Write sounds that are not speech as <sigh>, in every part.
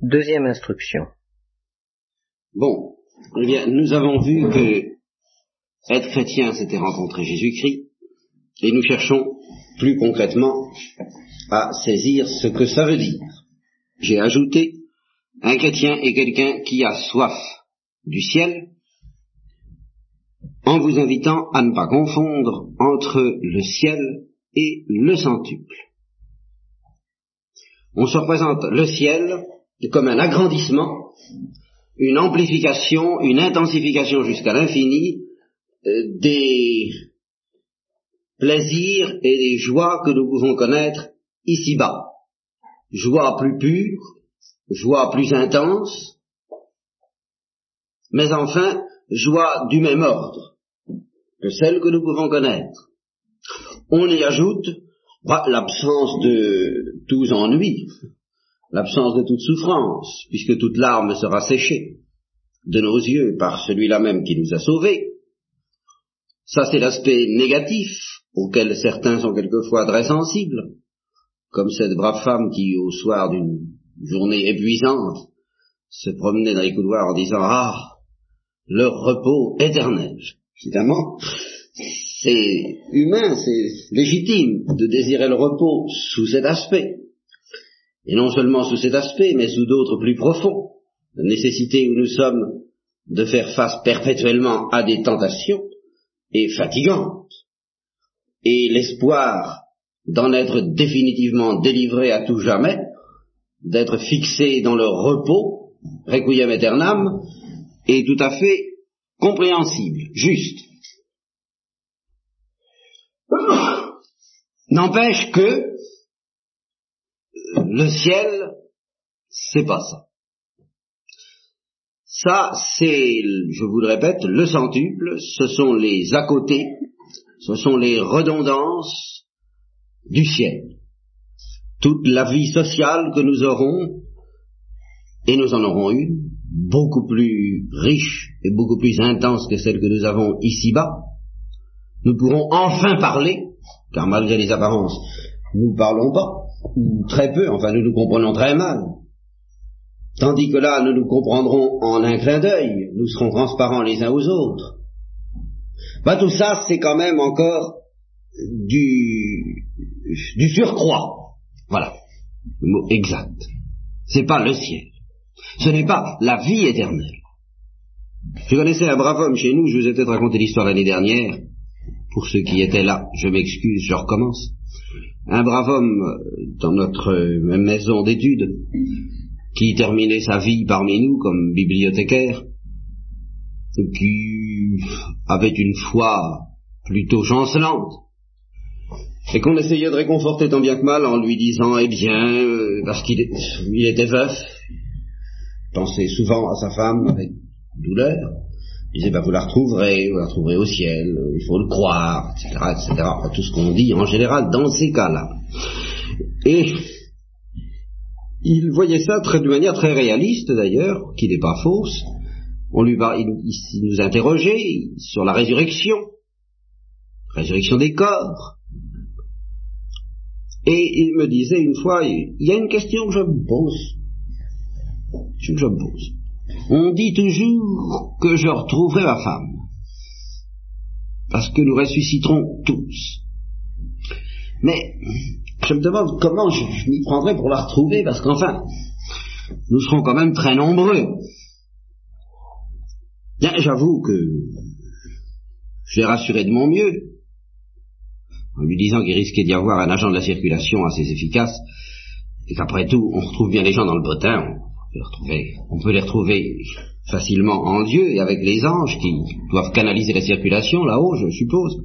Deuxième instruction. Bon, eh bien, nous avons vu que être chrétien, c'était rencontrer Jésus-Christ, et nous cherchons plus concrètement à saisir ce que ça veut dire. J'ai ajouté, un chrétien est quelqu'un qui a soif du ciel, en vous invitant à ne pas confondre entre le ciel et le centuple. On se représente le ciel comme un agrandissement, une amplification, une intensification jusqu'à l'infini euh, des plaisirs et des joies que nous pouvons connaître ici-bas. Joie plus pure, joie plus intense, mais enfin, joie du même ordre que celle que nous pouvons connaître. On y ajoute bah, l'absence de tous ennuis, l'absence de toute souffrance, puisque toute larme sera séchée de nos yeux par celui-là même qui nous a sauvés. Ça, c'est l'aspect négatif auquel certains sont quelquefois très sensibles, comme cette brave femme qui, au soir d'une journée épuisante, se promenait dans les couloirs en disant Ah, leur repos éternel. Évidemment, c'est humain, c'est légitime de désirer le repos sous cet aspect. Et non seulement sous cet aspect, mais sous d'autres plus profonds. La nécessité où nous sommes de faire face perpétuellement à des tentations est fatigante. Et l'espoir d'en être définitivement délivré à tout jamais, d'être fixé dans le repos, requiem aeternam, est tout à fait compréhensible, juste. N'empêche que le ciel, c'est pas ça. Ça, c'est, je vous le répète, le centuple, ce sont les à côté, ce sont les redondances du ciel. Toute la vie sociale que nous aurons, et nous en aurons une, beaucoup plus riche et beaucoup plus intense que celle que nous avons ici-bas, nous pourrons enfin parler, car malgré les apparences, nous ne parlons pas, ou très peu, enfin nous nous comprenons très mal. Tandis que là, nous nous comprendrons en un clin d'œil, nous serons transparents les uns aux autres. Bah, tout ça, c'est quand même encore du, surcroît. Voilà, le mot exact. C'est pas le ciel. Ce n'est pas la vie éternelle. Je connaissais un brave homme chez nous, je vous ai peut-être raconté l'histoire l'année dernière. Pour ceux qui étaient là, je m'excuse, je recommence. Un brave homme euh, dans notre même maison d'études qui terminait sa vie parmi nous comme bibliothécaire, qui avait une foi plutôt chancelante, et qu'on essayait de réconforter tant bien que mal en lui disant, eh bien, euh, parce qu'il était veuf, pensait souvent à sa femme avec douleur, il disait, ben, vous la retrouverez, vous la retrouverez au ciel, il faut le croire, etc., etc., tout ce qu'on dit en général dans ces cas-là. Et il voyait ça très, de manière très réaliste d'ailleurs, qui n'est pas fausse. On lui il, nous interrogeait sur la résurrection, résurrection des corps. Et il me disait une fois, il y a une question que je me pose, que je me pose. On dit toujours que je retrouverai ma femme, parce que nous ressusciterons tous. Mais je me demande comment je, m'y prendrai pour la retrouver, parce qu'enfin, nous serons quand même très nombreux. Bien, j'avoue que je l'ai rassuré de mon mieux, en lui disant qu'il risquait d'y avoir un agent de la circulation assez efficace, et qu'après tout, on retrouve bien les gens dans le bottin, on peut les retrouver facilement en Dieu et avec les anges qui doivent canaliser la circulation là-haut, je suppose.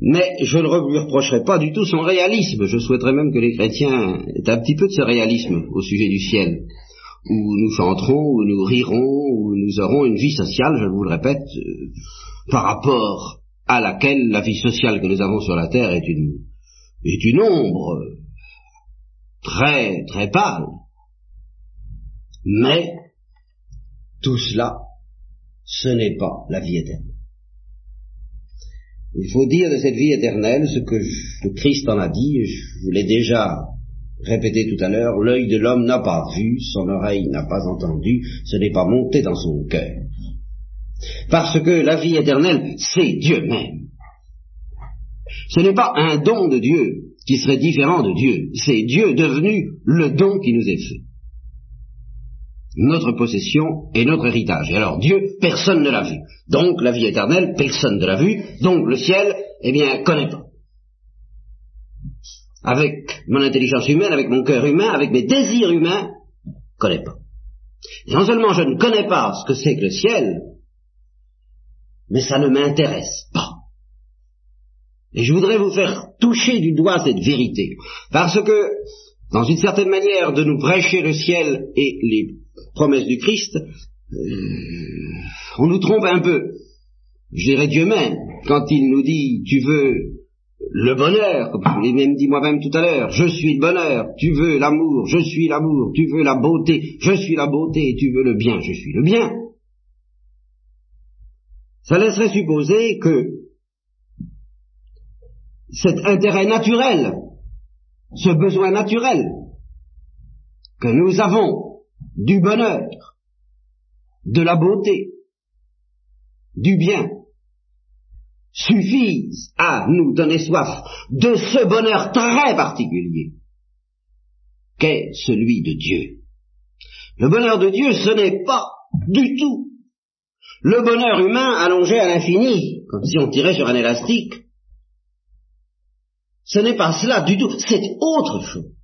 Mais je ne lui reprocherai pas du tout son réalisme. Je souhaiterais même que les chrétiens aient un petit peu de ce réalisme au sujet du ciel, où nous chanterons, où nous rirons, où nous aurons une vie sociale, je vous le répète, euh, par rapport à laquelle la vie sociale que nous avons sur la terre est une, est une ombre très, très pâle. Mais tout cela, ce n'est pas la vie éternelle. Il faut dire de cette vie éternelle ce que le Christ en a dit, je vous l'ai déjà répété tout à l'heure, l'œil de l'homme n'a pas vu, son oreille n'a pas entendu, ce n'est pas monté dans son cœur. Parce que la vie éternelle, c'est Dieu même. Ce n'est pas un don de Dieu qui serait différent de Dieu, c'est Dieu devenu le don qui nous est fait. Notre possession et notre héritage. Et alors Dieu, personne ne l'a vu. Donc la vie éternelle, personne ne l'a vu. Donc le ciel, eh bien, connaît pas avec mon intelligence humaine, avec mon cœur humain, avec mes désirs humains, connais pas. non seulement je ne connais pas ce que c'est que le ciel, mais ça ne m'intéresse pas. Et je voudrais vous faire toucher du doigt cette vérité, parce que, dans une certaine manière de nous prêcher le ciel et les promesses du Christ, euh, on nous trompe un peu. Je dirais Dieu même, quand il nous dit, tu veux le bonheur, comme je l'ai dit moi-même tout à l'heure, je suis le bonheur, tu veux l'amour, je suis l'amour, tu veux la beauté, je suis la beauté, tu veux le bien, je suis le bien. Ça laisserait supposer que cet intérêt naturel, ce besoin naturel que nous avons du bonheur, de la beauté, du bien, suffisent à nous donner soif de ce bonheur très particulier qu'est celui de Dieu. Le bonheur de Dieu, ce n'est pas du tout le bonheur humain allongé à l'infini, comme si on tirait sur un élastique. Ce n'est pas cela du tout, c'est autre chose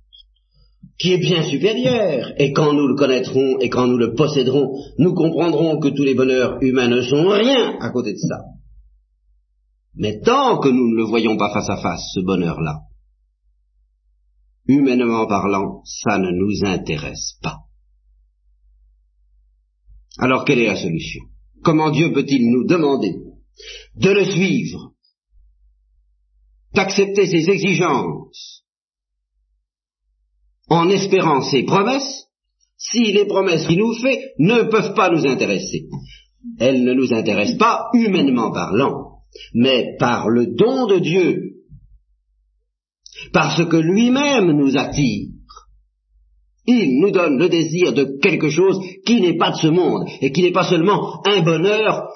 qui est bien supérieur. Et quand nous le connaîtrons et quand nous le posséderons, nous comprendrons que tous les bonheurs humains ne sont rien à côté de ça. Mais tant que nous ne le voyons pas face à face, ce bonheur-là, humainement parlant, ça ne nous intéresse pas. Alors quelle est la solution? Comment Dieu peut-il nous demander de le suivre, d'accepter ses exigences, en espérant ses promesses, si les promesses qu'il nous fait ne peuvent pas nous intéresser. Elles ne nous intéressent pas humainement parlant mais par le don de Dieu, parce que lui-même nous attire. Il nous donne le désir de quelque chose qui n'est pas de ce monde, et qui n'est pas seulement un bonheur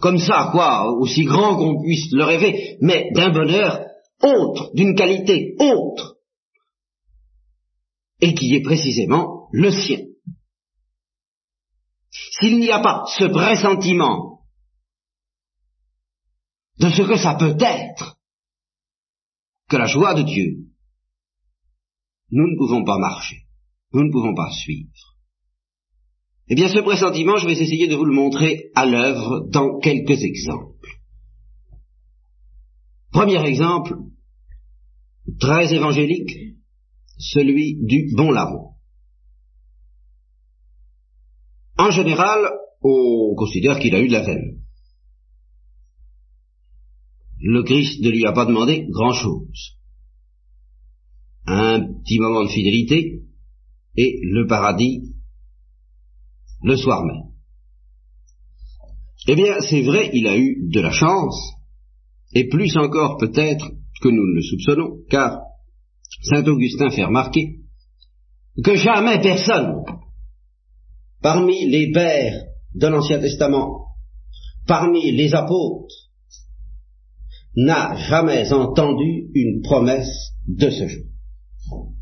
comme ça, quoi, aussi grand qu'on puisse le rêver, mais d'un bonheur autre, d'une qualité autre, et qui est précisément le sien. S'il n'y a pas ce pressentiment de ce que ça peut être que la joie de Dieu, nous ne pouvons pas marcher, nous ne pouvons pas suivre. Eh bien, ce pressentiment, je vais essayer de vous le montrer à l'œuvre dans quelques exemples. Premier exemple, très évangélique, celui du bon larron. En général, on considère qu'il a eu de la veine le Christ ne lui a pas demandé grand-chose. Un petit moment de fidélité et le paradis le soir même. Eh bien, c'est vrai, il a eu de la chance, et plus encore peut-être que nous ne le soupçonnons, car Saint Augustin fait remarquer que jamais personne, parmi les pères de l'Ancien Testament, parmi les apôtres, n'a jamais entendu une promesse de ce genre.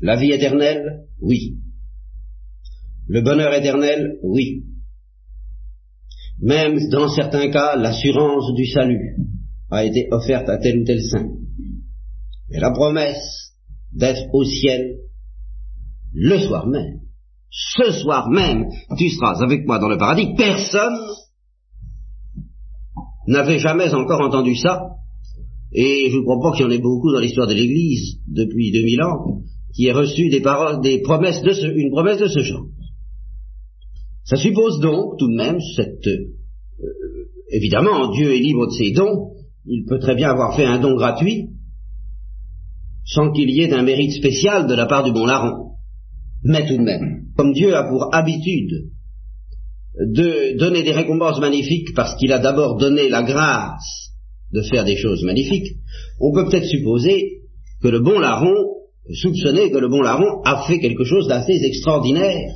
La vie éternelle, oui. Le bonheur éternel, oui. Même dans certains cas, l'assurance du salut a été offerte à tel ou tel saint. Mais la promesse d'être au ciel le soir même, ce soir même, tu seras avec moi dans le paradis, personne n'avait jamais encore entendu ça, et je ne crois pas qu'il y en ait beaucoup dans l'histoire de l'Église depuis 2000 ans qui ait reçu des paroles, des promesses de ce, une promesse de ce genre. Ça suppose donc tout de même cette, euh, évidemment, Dieu est libre de ses dons, il peut très bien avoir fait un don gratuit sans qu'il y ait un mérite spécial de la part du bon larron. Mais tout de même, comme Dieu a pour habitude de donner des récompenses magnifiques parce qu'il a d'abord donné la grâce de faire des choses magnifiques, on peut peut-être supposer que le bon larron, soupçonner que le bon larron a fait quelque chose d'assez extraordinaire.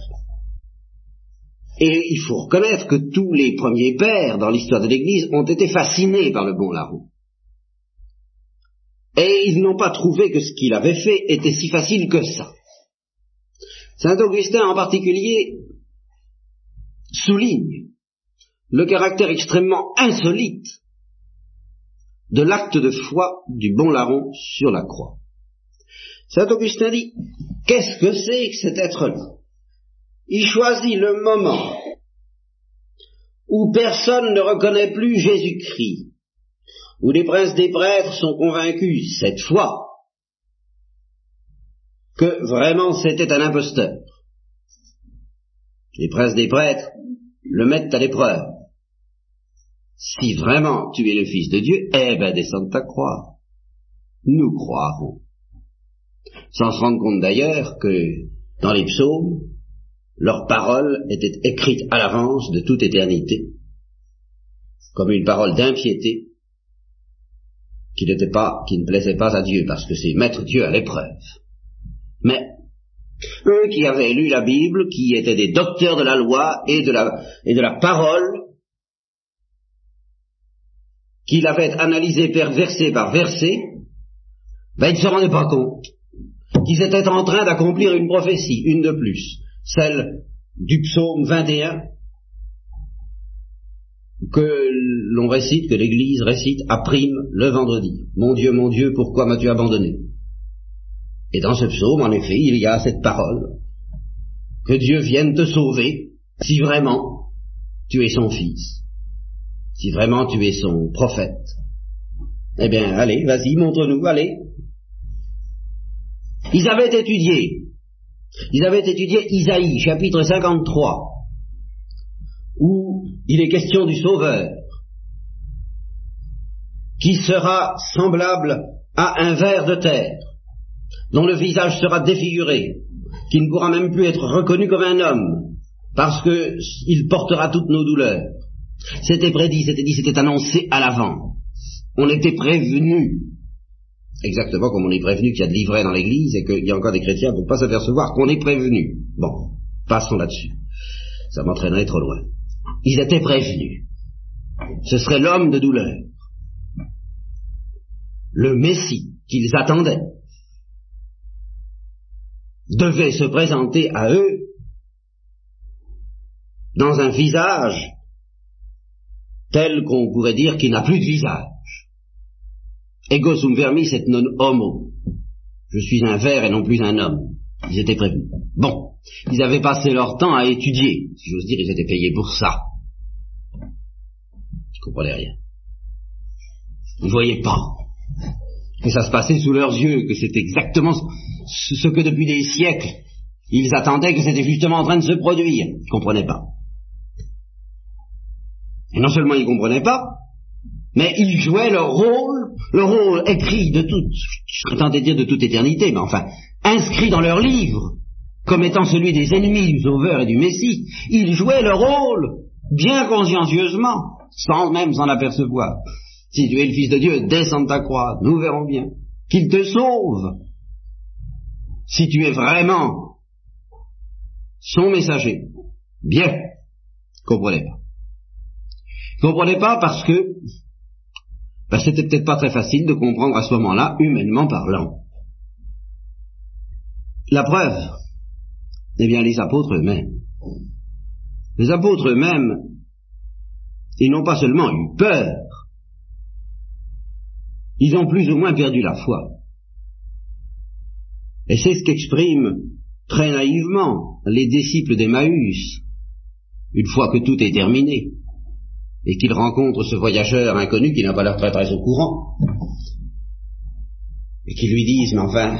Et il faut reconnaître que tous les premiers pères dans l'histoire de l'Église ont été fascinés par le bon larron. Et ils n'ont pas trouvé que ce qu'il avait fait était si facile que ça. Saint Augustin en particulier souligne le caractère extrêmement insolite de l'acte de foi du bon larron sur la croix. Saint Augustin dit, qu'est-ce que c'est que cet être-là? Il choisit le moment où personne ne reconnaît plus Jésus-Christ, où les princes des prêtres sont convaincus cette fois que vraiment c'était un imposteur. Les princes des prêtres le mettent à l'épreuve. Si vraiment tu es le Fils de Dieu, eh ben descends de ta croix. Nous croirons. Sans se rendre compte d'ailleurs que dans les psaumes, leurs paroles étaient écrites à l'avance de toute éternité, comme une parole d'impiété qui ne plaisait pas à Dieu, parce que c'est mettre Dieu à l'épreuve. Mais eux qui avaient lu la Bible, qui étaient des docteurs de la loi et de la, et de la parole, qui l'avaient analysé verset par verset, ben ils ne se rendaient pas compte qu'ils étaient en train d'accomplir une prophétie, une de plus, celle du psaume 21, que l'on récite, que l'Église récite à prime le vendredi. Mon Dieu, mon Dieu, pourquoi m'as-tu abandonné? Et dans ce psaume, en effet, il y a cette parole, que Dieu vienne te sauver, si vraiment tu es son fils, si vraiment tu es son prophète. Eh bien, allez, vas-y, montre-nous, allez. Ils avaient étudié, ils avaient étudié Isaïe, chapitre 53, où il est question du Sauveur, qui sera semblable à un ver de terre, dont le visage sera défiguré, qui ne pourra même plus être reconnu comme un homme, parce qu'il portera toutes nos douleurs. C'était prédit, c'était dit, c'était annoncé à l'avant. On était prévenu. Exactement comme on est prévenu qu'il y a de l'ivraie dans l'église et qu'il y a encore des chrétiens pour ne pas s'apercevoir qu'on est prévenu. Bon, passons là-dessus. Ça m'entraînerait trop loin. Ils étaient prévenus. Ce serait l'homme de douleur. Le Messie qu'ils attendaient devait se présenter à eux dans un visage tel qu'on pourrait dire qu'il n'a plus de visage. Ego sum vermis et non homo. Je suis un ver et non plus un homme. Ils étaient prévenus. Bon, ils avaient passé leur temps à étudier. Si j'ose dire, ils étaient payés pour ça. Ils comprenaient rien. Ils ne voyaient pas que ça se passait sous leurs yeux, que c'était exactement ce que depuis des siècles ils attendaient que c'était justement en train de se produire. Ils ne comprenaient pas. Et non seulement ils ne comprenaient pas, mais ils jouaient leur rôle, le rôle écrit de toute, je serais tenté de dire de toute éternité, mais enfin, inscrit dans leur livre, comme étant celui des ennemis du Sauveur et du Messie, ils jouaient leur rôle, bien consciencieusement, sans même s'en apercevoir. Si tu es le Fils de Dieu, descends de ta croix, nous verrons bien. Qu'il te sauve. Si tu es vraiment son messager. Bien. Comprenez pas. Comprenez pas parce que ben, c'était peut-être pas très facile de comprendre à ce moment-là, humainement parlant. La preuve, eh bien les apôtres eux-mêmes. Les apôtres eux-mêmes, ils n'ont pas seulement eu peur, ils ont plus ou moins perdu la foi. Et c'est ce qu'expriment très naïvement les disciples d'Emmaüs, une fois que tout est terminé, et qu'ils rencontrent ce voyageur inconnu qui n'a pas l'air très très au courant, et qui lui disent, mais enfin,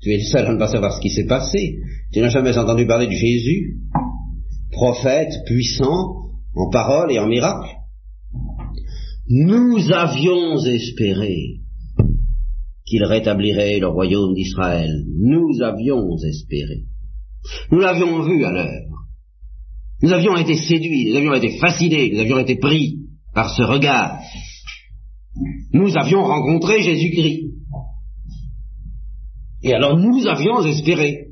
tu es le seul à ne pas savoir ce qui s'est passé, tu n'as jamais entendu parler de Jésus, prophète puissant en parole et en miracle. Nous avions espéré qu'il rétablirait le royaume d'Israël. Nous avions espéré. Nous l'avions vu à l'heure. Nous avions été séduits, nous avions été fascinés, nous avions été pris par ce regard. Nous avions rencontré Jésus-Christ. Et alors nous avions espéré.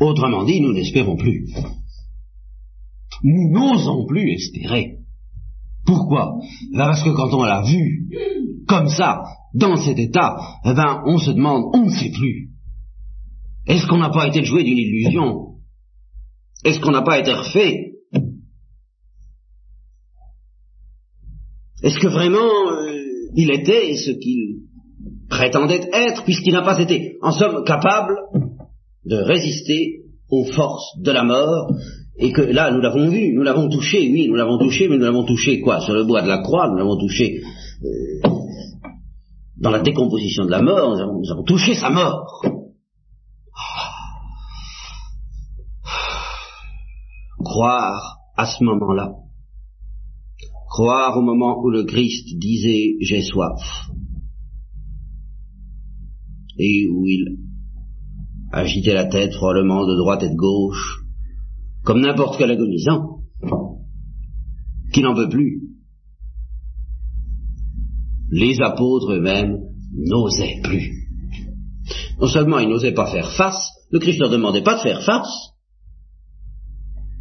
Autrement dit, nous n'espérons plus. Nous n'osons plus espérer. Pourquoi? Ben Parce que quand on l'a vu, comme ça, dans cet état, eh ben, on se demande, on ne sait plus. Est-ce qu'on n'a pas été joué d'une illusion? Est-ce qu'on n'a pas été refait? Est-ce que vraiment euh, il était ce qu'il prétendait être, puisqu'il n'a pas été, en somme, capable de résister aux forces de la mort, et que là, nous l'avons vu, nous l'avons touché, oui, nous l'avons touché, mais nous l'avons touché quoi? Sur le bois de la croix, nous l'avons touché euh, dans la décomposition de la mort, nous avons, touché sa mort. Croire à ce moment-là, croire au moment où le Christ disait j'ai soif, et où il agitait la tête probablement de droite et de gauche, comme n'importe quel agonisant, qui n'en veut plus. Les apôtres eux-mêmes n'osaient plus. Non seulement ils n'osaient pas faire face, le Christ ne leur demandait pas de faire face,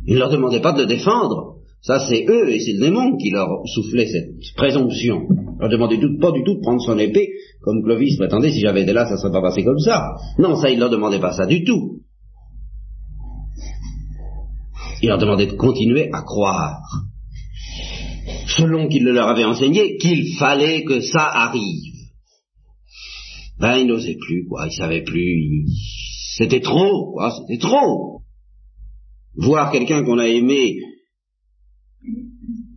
il ne leur demandait pas de le défendre, ça c'est eux et c'est le démon qui leur soufflait cette présomption. Il leur demandait pas du tout de prendre son épée, comme Clovis prétendait, si j'avais été là, ça ne serait pas passé comme ça. Non, ça, il leur demandait pas ça du tout. Il leur demandait de continuer à croire, selon qu'il le leur avait enseigné, qu'il fallait que ça arrive. Ben, ils n'osaient plus, quoi, ils savaient plus, c'était trop, quoi, c'était trop. Voir quelqu'un qu'on a aimé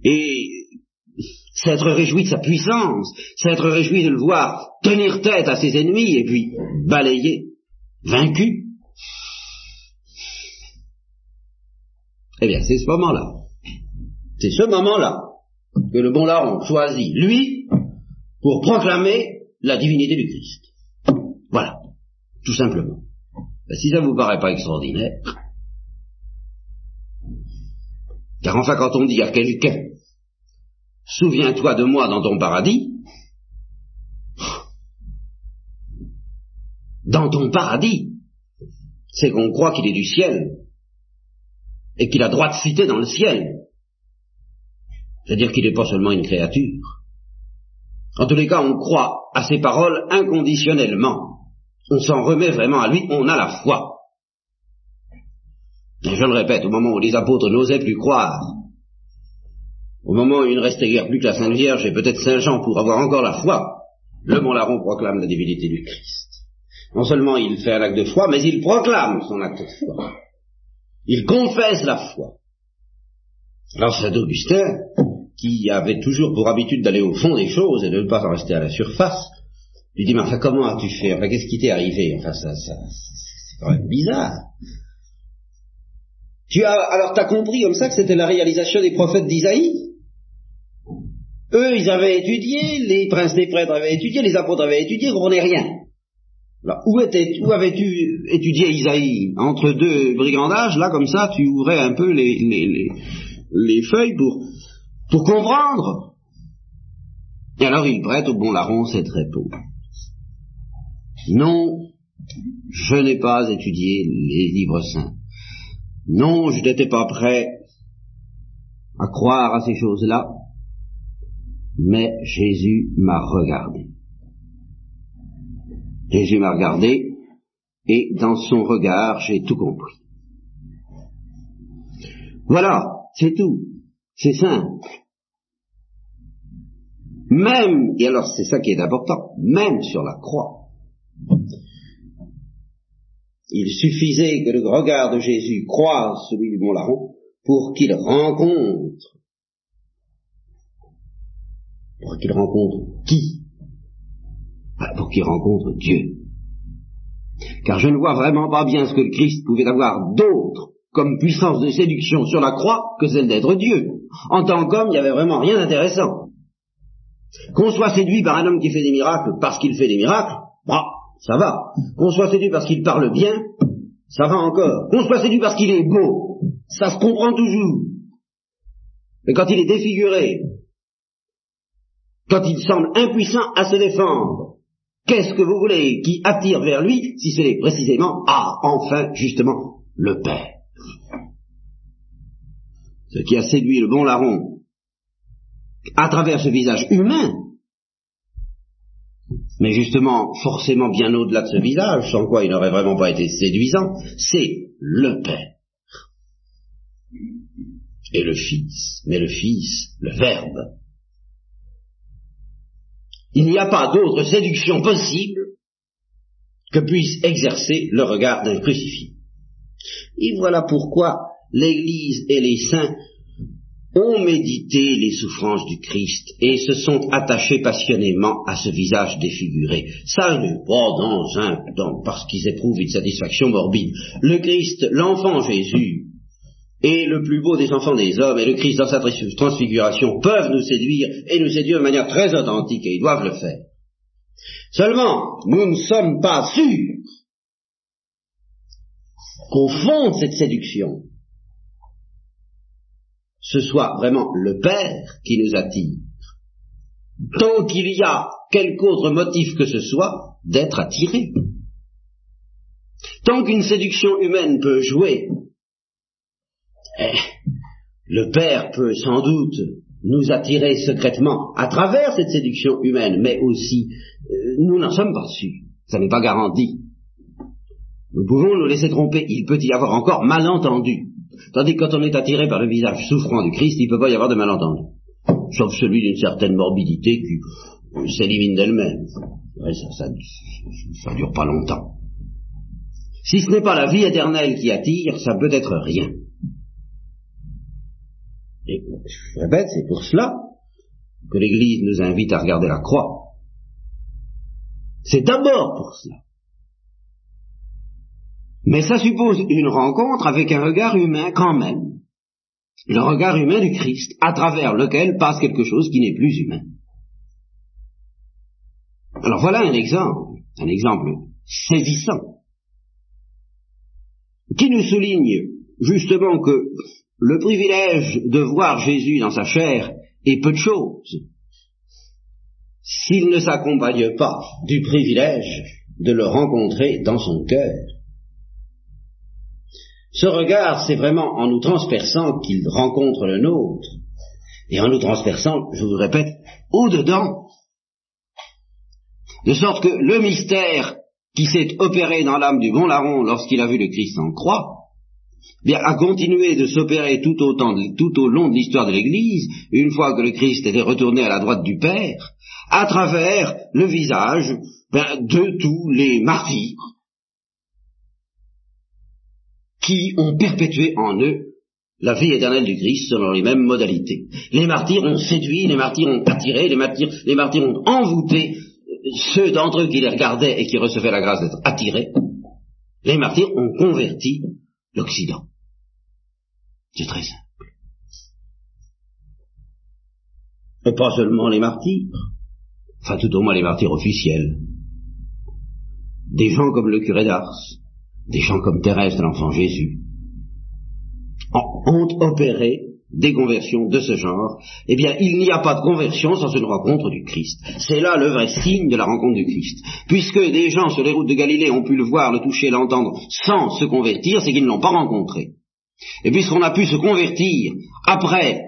et s'être réjoui de sa puissance, s'être réjoui de le voir tenir tête à ses ennemis et puis balayer, vaincu. Eh bien, c'est ce moment-là. C'est ce moment-là que le bon larron choisit, lui, pour proclamer la divinité du Christ. Voilà, tout simplement. Ben, si ça vous paraît pas extraordinaire, car enfin quand on dit à quelqu'un, souviens-toi de moi dans ton paradis, dans ton paradis, c'est qu'on croit qu'il est du ciel, et qu'il a droit de citer dans le ciel. C'est-à-dire qu'il n'est pas seulement une créature. En tous les cas, on croit à ses paroles inconditionnellement. On s'en remet vraiment à lui, on a la foi. Et je le répète, au moment où les apôtres n'osaient plus croire, au moment où il ne restait guère plus que la Sainte Vierge et peut-être Saint Jean pour avoir encore la foi, le Mont Laron proclame la divinité du Christ. Non seulement il fait un acte de foi, mais il proclame son acte de foi. Il confesse la foi. Alors Saint Augustin, qui avait toujours pour habitude d'aller au fond des choses et de ne pas en rester à la surface, lui dit, mais enfin, comment as-tu fait? Enfin, qu'est-ce qui t'est arrivé? Enfin, ça, ça, c'est quand même bizarre. Tu as, alors t'as compris comme ça que c'était la réalisation des prophètes d'Isaïe? Eux, ils avaient étudié, les princes des prêtres avaient étudié, les apôtres avaient étudié, ils comprenaient rien. Où, où avais-tu étudié Isaïe Entre deux brigandages, là, comme ça, tu ouvrais un peu les feuilles pour, pour comprendre. Et alors il prête au bon larron cette réponse. Non, je n'ai pas étudié les livres saints. Non, je n'étais pas prêt à croire à ces choses-là, mais Jésus m'a regardé. Jésus m'a regardé, et dans son regard, j'ai tout compris. Voilà, c'est tout. C'est simple. Même, et alors c'est ça qui est important, même sur la croix, il suffisait que le regard de Jésus croise celui du Mont Laron pour qu'il rencontre, pour qu'il rencontre qui? Pour qu'il rencontre Dieu. Car je ne vois vraiment pas bien ce que le Christ pouvait avoir d'autre comme puissance de séduction sur la croix que celle d'être Dieu. En tant qu'homme, il n'y avait vraiment rien d'intéressant. Qu'on soit séduit par un homme qui fait des miracles parce qu'il fait des miracles, bah, ça va. Qu'on soit séduit parce qu'il parle bien, ça va encore. Qu'on soit séduit parce qu'il est beau, ça se comprend toujours. Mais quand il est défiguré, quand il semble impuissant à se défendre, Qu'est-ce que vous voulez qui attire vers lui si c'est précisément, ah, enfin, justement, le Père Ce qui a séduit le bon larron à travers ce visage humain, mais justement forcément bien au-delà de ce visage, sans quoi il n'aurait vraiment pas été séduisant, c'est le Père. Et le Fils, mais le Fils, le Verbe. Il n'y a pas d'autre séduction possible que puisse exercer le regard d'un crucifié. Et voilà pourquoi l'Église et les saints ont médité les souffrances du Christ et se sont attachés passionnément à ce visage défiguré. Ça n'est pas dans un, parce qu'ils éprouvent une satisfaction morbide. Le Christ, l'enfant Jésus, et le plus beau des enfants des hommes, et le Christ dans sa transfiguration, peuvent nous séduire, et nous séduire de manière très authentique, et ils doivent le faire. Seulement, nous ne sommes pas sûrs qu'au fond de cette séduction, ce soit vraiment le Père qui nous attire, tant qu'il y a quelque autre motif que ce soit d'être attiré. Tant qu'une séduction humaine peut jouer, eh, le Père peut sans doute nous attirer secrètement à travers cette séduction humaine, mais aussi euh, nous n'en sommes pas sûrs. Ça n'est pas garanti. Nous pouvons nous laisser tromper. Il peut y avoir encore malentendu. Tandis que quand on est attiré par le visage souffrant du Christ, il ne peut pas y avoir de malentendu. Sauf celui d'une certaine morbidité qui euh, s'élimine d'elle-même. ça, ça, dure pas longtemps. Si ce n'est pas la vie éternelle qui attire, ça peut être rien. Et je répète, c'est pour cela que l'Église nous invite à regarder la croix. C'est d'abord pour cela. Mais ça suppose une rencontre avec un regard humain quand même. Le regard humain du Christ, à travers lequel passe quelque chose qui n'est plus humain. Alors voilà un exemple, un exemple saisissant, qui nous souligne justement que le privilège de voir Jésus dans sa chair est peu de choses s'il ne s'accompagne pas du privilège de le rencontrer dans son cœur. Ce regard, c'est vraiment en nous transperçant qu'il rencontre le nôtre, et en nous transperçant, je vous répète, au-dedans, de sorte que le mystère qui s'est opéré dans l'âme du bon larron lorsqu'il a vu le Christ en croix, bien, a continué de s'opérer tout, au long de l'histoire de l'Église, une fois que le Christ était retourné à la droite du Père, à travers le visage ben, de tous les martyrs qui ont perpétué en eux la vie éternelle du Christ selon les mêmes modalités. Les martyrs ont séduit, les martyrs ont attiré, les martyrs, les martyrs ont envoûté ceux d'entre eux qui les regardaient et qui recevaient la grâce d'être attirés. Les martyrs ont converti l'Occident. C'est très simple. Et pas seulement les martyrs, enfin tout au moins les martyrs officiels. Des gens comme le curé d'Ars, des gens comme Thérèse l'Enfant Jésus, ont opéré des conversions de ce genre, eh bien, il n'y a pas de conversion sans une rencontre du Christ. C'est là le vrai signe de la rencontre du Christ. Puisque des gens sur les routes de Galilée ont pu le voir, le toucher, l'entendre sans se convertir, c'est qu'ils ne l'ont pas rencontré. Et puisqu'on a pu se convertir après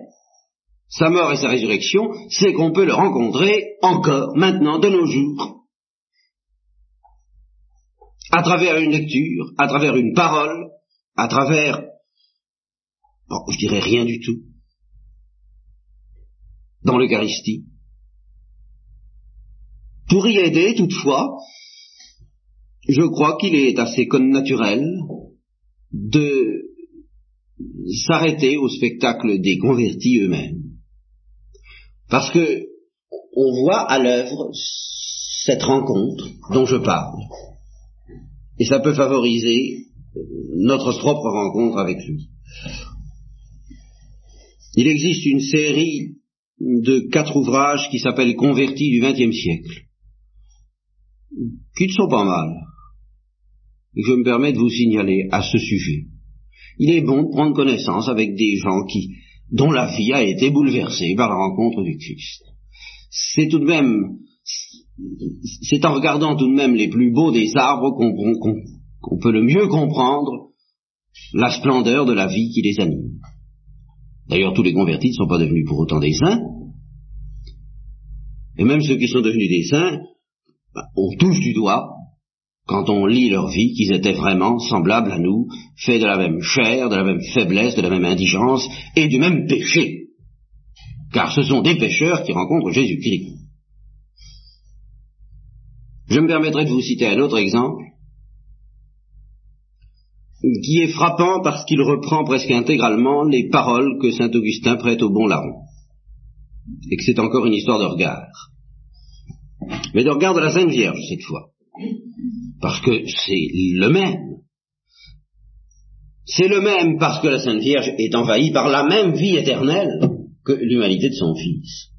sa mort et sa résurrection, c'est qu'on peut le rencontrer encore, maintenant, de nos jours, à travers une lecture, à travers une parole, à travers, bon, je dirais rien du tout, dans l'Eucharistie. Pour y aider, toutefois, je crois qu'il est assez naturel de s'arrêter au spectacle des convertis eux-mêmes. Parce que on voit à l'œuvre cette rencontre dont je parle et ça peut favoriser notre propre rencontre avec lui. Il existe une série de quatre ouvrages qui s'appellent Convertis du XXe siècle, qui ne sont pas mal, je me permets de vous signaler à ce sujet. Il est bon de prendre connaissance avec des gens qui, dont la vie a été bouleversée par la rencontre du Christ. C'est tout de même c'est en regardant tout de même les plus beaux des arbres qu'on peut le mieux comprendre la splendeur de la vie qui les anime. D'ailleurs, tous les convertis ne sont pas devenus pour autant des saints. Et même ceux qui sont devenus des saints, bah, on touche du doigt, quand on lit leur vie, qu'ils étaient vraiment semblables à nous, faits de la même chair, de la même faiblesse, de la même indigence et du même péché. Car ce sont des pécheurs qui rencontrent Jésus-Christ. Je me permettrai de vous citer un autre exemple, qui est frappant parce qu'il reprend presque intégralement les paroles que saint Augustin prête au bon larron, et que c'est encore une histoire de regard. Mais de regard de la Sainte Vierge cette fois, parce que c'est le même. C'est le même parce que la Sainte Vierge est envahie par la même vie éternelle que l'humanité de son Fils.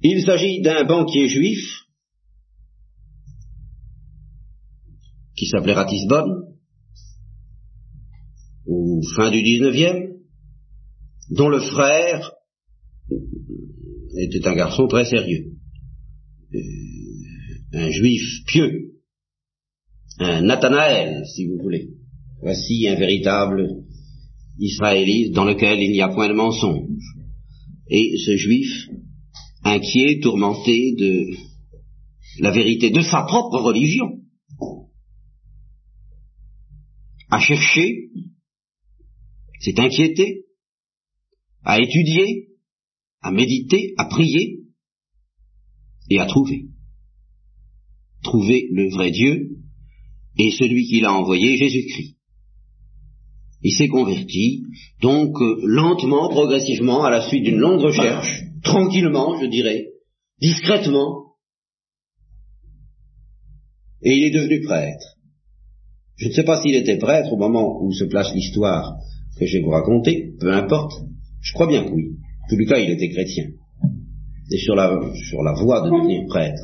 Il s'agit d'un banquier juif qui s'appelait Ratisbonne, au fin du XIXe, dont le frère était un garçon très sérieux, euh, un juif pieux, un Nathanaël, si vous voulez. Voici un véritable israélite dans lequel il n'y a point de mensonge. Et ce juif, inquiet, tourmenté de la vérité de sa propre religion, à chercher, s'est inquiété, à étudier, à méditer, à prier et à trouver. Trouver le vrai Dieu et celui qui l'a envoyé, Jésus-Christ. Il s'est converti, donc euh, lentement, progressivement, à la suite d'une longue recherche, tranquillement, je dirais, discrètement, et il est devenu prêtre. Je ne sais pas s'il était prêtre au moment où se place l'histoire que je vais vous raconter, peu importe. Je crois bien que oui. En tout cas, il était chrétien. Et sur la, sur la voie de devenir prêtre.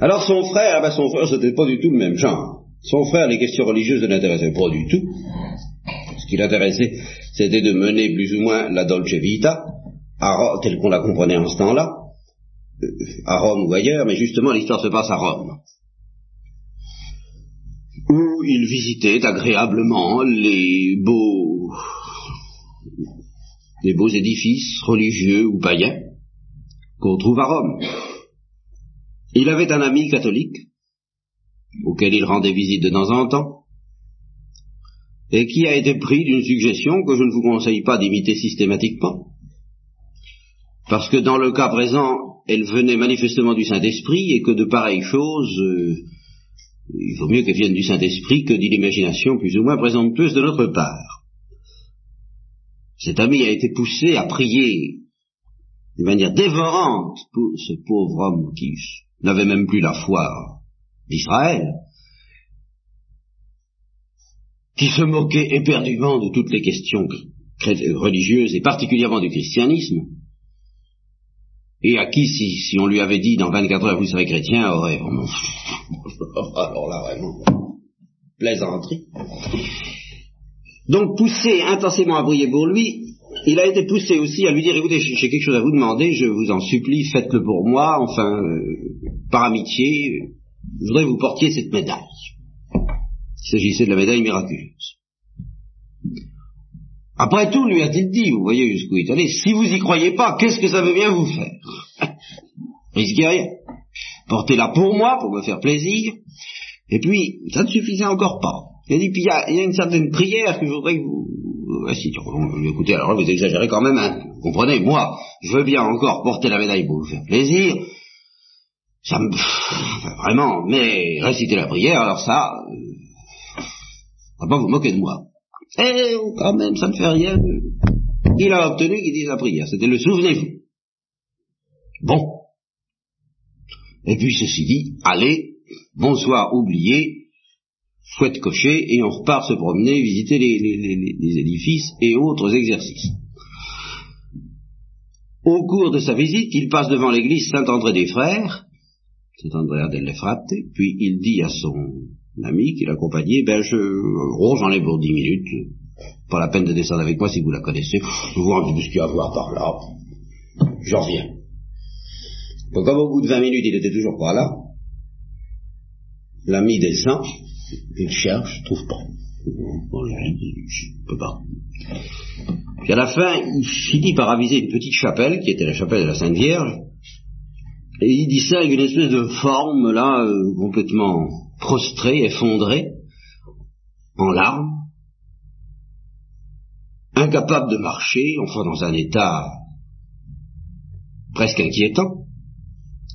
Alors son frère, ben son frère, c'était pas du tout le même genre. Son frère, les questions religieuses ne l'intéressaient pas du tout. Ce qui l'intéressait, c'était de mener plus ou moins la Dolce Vita, telle qu'on la comprenait en ce temps-là, euh, à Rome ou ailleurs, mais justement l'histoire se passe à Rome où il visitait agréablement les beaux, les beaux édifices religieux ou païens qu'on trouve à Rome. Il avait un ami catholique auquel il rendait visite de temps en temps et qui a été pris d'une suggestion que je ne vous conseille pas d'imiter systématiquement parce que dans le cas présent, elle venait manifestement du Saint-Esprit et que de pareilles choses euh, il vaut mieux qu'elle vienne du Saint-Esprit que d'une imagination plus ou moins présomptueuse de notre part. Cet ami a été poussé à prier de manière dévorante pour ce pauvre homme qui n'avait même plus la foi d'Israël, qui se moquait éperdument de toutes les questions religieuses et particulièrement du christianisme, et à qui, si, on lui avait dit dans 24 heures vous serez chrétien, aurait vraiment... <laughs> Alors là, vraiment, plaisanterie. Donc poussé intensément à briller pour lui, il a été poussé aussi à lui dire, écoutez, j'ai quelque chose à vous demander, je vous en supplie, faites-le pour moi, enfin, euh, par amitié, je voudrais que vous portiez cette médaille. Il s'agissait de la médaille miraculeuse. Après tout, lui a-t-il dit, vous voyez jusqu'où il est allé, si vous y croyez pas, qu'est-ce que ça veut bien vous faire? Risquez rien. Portez-la pour moi, pour me faire plaisir. Et puis, ça ne suffisait encore pas. Il a dit, puis il y a, une certaine prière que je voudrais que vous... Ah, si, écoutez, alors vous exagérez quand même, hein. Vous comprenez, moi, je veux bien encore porter la médaille pour vous faire plaisir. Ça me... vraiment, mais réciter la prière, alors ça... Euh... va pas vous moquer de moi. Eh, quand même, ça ne fait rien. Il a obtenu qu'il dise la prière. C'était le souvenez-vous. Bon. Et puis ceci dit, allez, bonsoir, oubliez, fouette cocher, et on repart se promener, visiter les, les édifices et autres exercices. Au cours de sa visite, il passe devant l'église Saint-André des Frères, Saint-André del Frate, puis il dit à son ami qui l'accompagnait, ben je, j'en ai pour dix minutes, pas la peine de descendre avec moi si vous la connaissez, je vois un petit ce qu'il y a à voir par là, j'en reviens. Donc, comme au bout de 20 minutes, il était toujours pas là, l'ami descend, il cherche, trouve pas. Je pas. Puis à la fin, il finit par aviser une petite chapelle, qui était la chapelle de la Sainte Vierge, et il distingue une espèce de forme, là, euh, complètement prostrée, effondrée, en larmes, incapable de marcher, enfin dans un état presque inquiétant.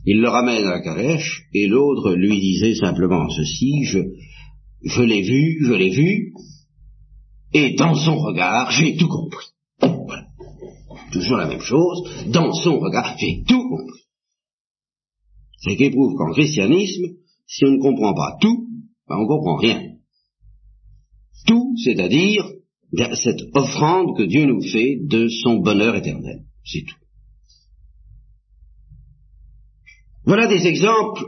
Il le ramène à la calèche, et l'autre lui disait simplement ceci, je, je l'ai vu, je l'ai vu, et dans son regard, j'ai tout compris. Voilà. Toujours la même chose, dans son regard, j'ai tout compris. C'est qu'éprouve qu'en christianisme, si on ne comprend pas tout, ben on ne comprend rien. Tout, c'est-à-dire cette offrande que Dieu nous fait de son bonheur éternel. C'est tout. Voilà des exemples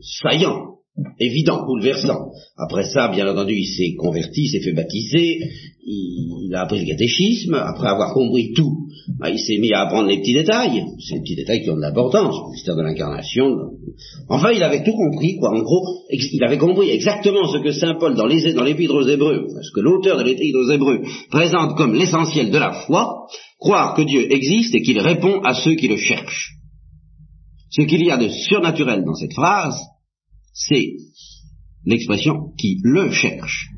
saillants évident, bouleversant. Après ça, bien entendu, il s'est converti, s'est fait baptiser, il, a appris le catéchisme, après avoir compris tout, bah, il s'est mis à apprendre les petits détails, ces petits détails qui ont de l'importance, le mystère de l'incarnation. Enfin, il avait tout compris, quoi. En gros, il avait compris exactement ce que Saint Paul, dans les dans l'Épître aux Hébreux, ce que l'auteur de l'Épître aux Hébreux présente comme l'essentiel de la foi, croire que Dieu existe et qu'il répond à ceux qui le cherchent. Ce qu'il y a de surnaturel dans cette phrase, c'est l'expression qui le cherche.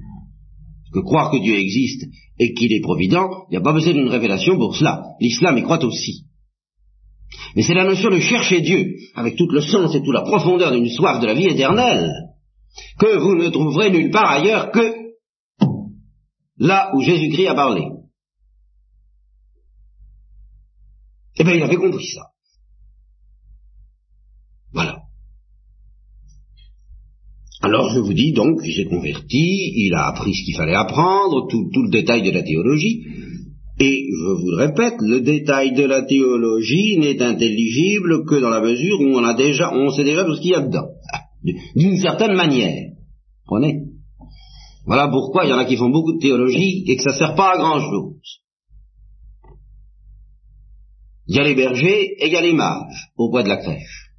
Que croire que Dieu existe et qu'il est provident, il n'y a pas besoin d'une révélation pour cela. L'islam y croit aussi. Mais c'est la notion de chercher Dieu, avec tout le sens et toute la profondeur d'une soif de la vie éternelle, que vous ne trouverez nulle part ailleurs que là où Jésus-Christ a parlé. Eh bien, il avait compris ça. Voilà. Alors je vous dis donc, il s'est converti, il a appris ce qu'il fallait apprendre, tout, le détail de la théologie, et je vous le répète, le détail de la théologie n'est intelligible que dans la mesure où on a déjà, on sait déjà ce qu'il y a dedans, <laughs> d'une certaine manière. Prenez. Voilà pourquoi il y en a qui font beaucoup de théologie et que ça ne sert pas à grand chose. Il y a les bergers et il y a les mages au bois de la crèche.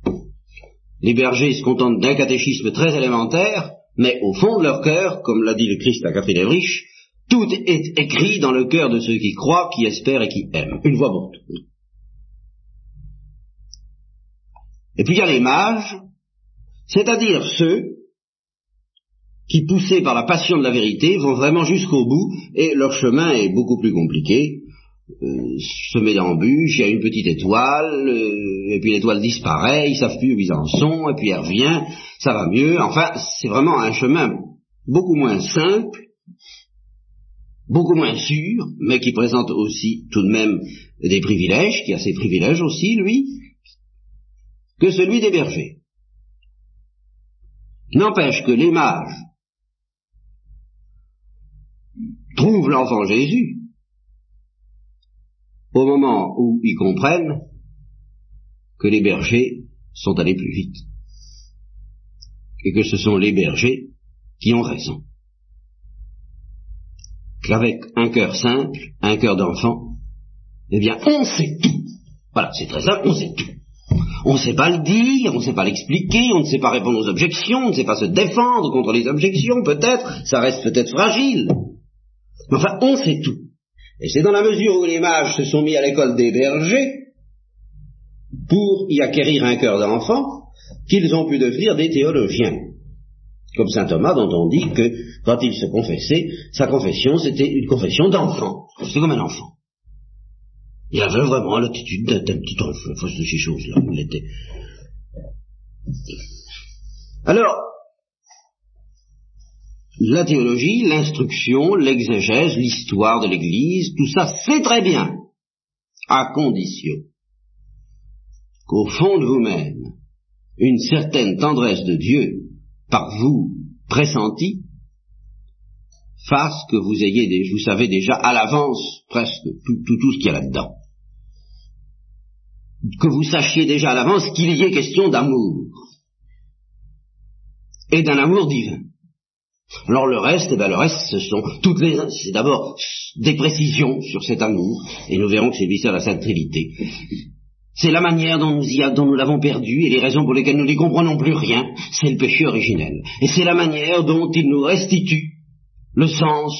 Les bergers se contentent d'un catéchisme très élémentaire, mais au fond de leur cœur, comme l'a dit le Christ à Catherine Evriche, tout est écrit dans le cœur de ceux qui croient, qui espèrent et qui aiment. Une voix pour Et puis il y a les mages, c'est-à-dire ceux qui, poussés par la passion de la vérité, vont vraiment jusqu'au bout, et leur chemin est beaucoup plus compliqué, euh, se met il y a une petite étoile, euh, et puis l'étoile disparaît, ils savent plus où ils en sont, et puis elle revient, ça va mieux. Enfin, c'est vraiment un chemin beaucoup moins simple, beaucoup moins sûr, mais qui présente aussi tout de même des privilèges, qui a ses privilèges aussi, lui, que celui des bergers. N'empêche que les mages trouvent l'enfant Jésus, au moment où ils comprennent que les bergers sont allés plus vite et que ce sont les bergers qui ont raison. Qu'avec un cœur simple, un cœur d'enfant, eh bien, on sait tout. Voilà, c'est très simple, on sait tout. On ne sait pas le dire, on ne sait pas l'expliquer, on ne sait pas répondre aux objections, on ne sait pas se défendre contre les objections, peut-être, ça reste peut-être fragile. Mais enfin, on sait tout. Et c'est dans la mesure où les mages se sont mis à l'école des bergers pour y acquérir un cœur d'enfant qu'ils ont pu devenir des théologiens. Comme saint Thomas dont on dit que quand il se confessait, sa confession c'était une confession d'enfant. C'est comme un enfant. Il avait vraiment l'attitude d'un petit enfant face de ces choses-là. Il était. Alors, la théologie, l'instruction, l'exégèse, l'histoire de l'Église, tout ça, c'est très bien, à condition qu'au fond de vous-même, une certaine tendresse de Dieu, par vous pressentie, fasse que vous ayez, vous savez déjà à l'avance presque tout, tout, tout ce qu'il y a là-dedans. Que vous sachiez déjà à l'avance qu'il y ait question d'amour. Et d'un amour divin. Alors le reste, eh ben le reste, ce sont toutes les, c'est d'abord des précisions sur cet amour, et nous verrons que c'est mystère de la Sainte Trinité. C'est la manière dont nous, dont nous l'avons perdu et les raisons pour lesquelles nous n'y comprenons plus rien, c'est le péché originel. Et c'est la manière dont il nous restitue le sens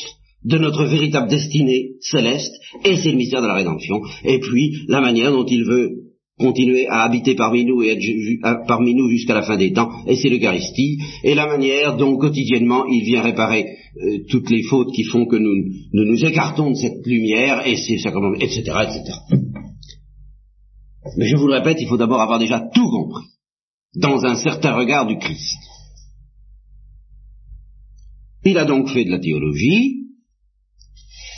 de notre véritable destinée céleste, et c'est le mystère de la rédemption, et puis la manière dont il veut continuer à habiter parmi nous et être parmi nous jusqu'à la fin des temps, et c'est l'Eucharistie, et la manière dont quotidiennement il vient réparer euh, toutes les fautes qui font que nous, nous écartons de cette lumière, et c'est etc., etc. Mais je vous le répète, il faut d'abord avoir déjà tout compris, dans un certain regard du Christ. Il a donc fait de la théologie,